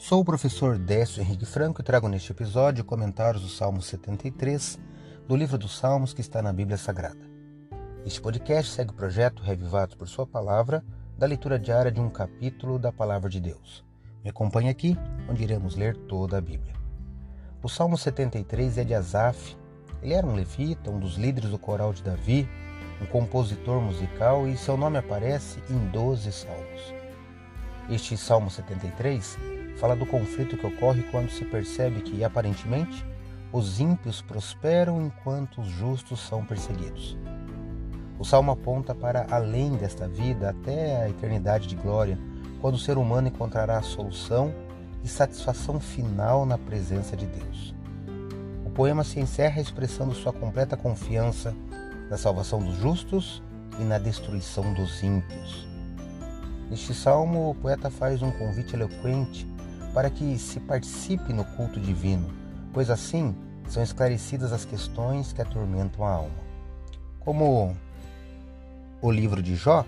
Sou o professor Décio Henrique Franco e trago neste episódio comentários do Salmo 73 do livro dos Salmos que está na Bíblia Sagrada. Este podcast segue o projeto Revivados por Sua Palavra, da leitura diária de um capítulo da Palavra de Deus. Me acompanhe aqui, onde iremos ler toda a Bíblia. O Salmo 73 é de Asaf. Ele era um levita, um dos líderes do coral de Davi, um compositor musical e seu nome aparece em 12 salmos. Este Salmo 73 fala do conflito que ocorre quando se percebe que, aparentemente, os ímpios prosperam enquanto os justos são perseguidos. O salmo aponta para além desta vida até a eternidade de glória, quando o ser humano encontrará a solução e satisfação final na presença de Deus. O poema se encerra expressando sua completa confiança na salvação dos justos e na destruição dos ímpios. Neste salmo, o poeta faz um convite eloquente para que se participe no culto divino, pois assim são esclarecidas as questões que atormentam a alma. Como o livro de Jó,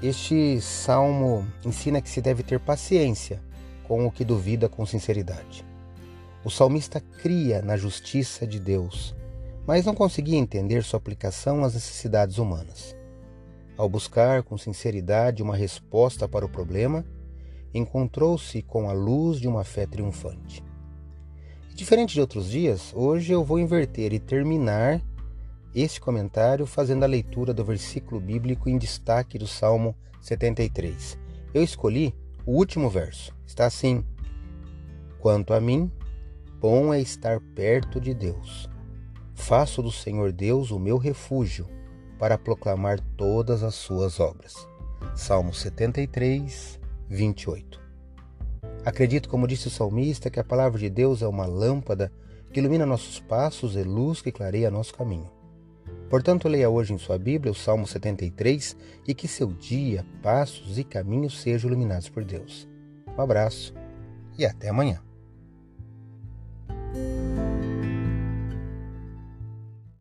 este salmo ensina que se deve ter paciência com o que duvida com sinceridade. O salmista cria na justiça de Deus, mas não conseguia entender sua aplicação às necessidades humanas. Ao buscar com sinceridade uma resposta para o problema, encontrou-se com a luz de uma fé triunfante. diferente de outros dias, hoje eu vou inverter e terminar este comentário fazendo a leitura do versículo bíblico em destaque do Salmo 73. Eu escolhi o último verso. Está assim: Quanto a mim, bom é estar perto de Deus. Faço do Senhor Deus o meu refúgio para proclamar todas as suas obras. Salmo 73, 28. Acredito, como disse o salmista, que a palavra de Deus é uma lâmpada que ilumina nossos passos e luz que clareia nosso caminho. Portanto, leia hoje em sua Bíblia o Salmo 73 e que seu dia, passos e caminhos sejam iluminados por Deus. Um abraço e até amanhã.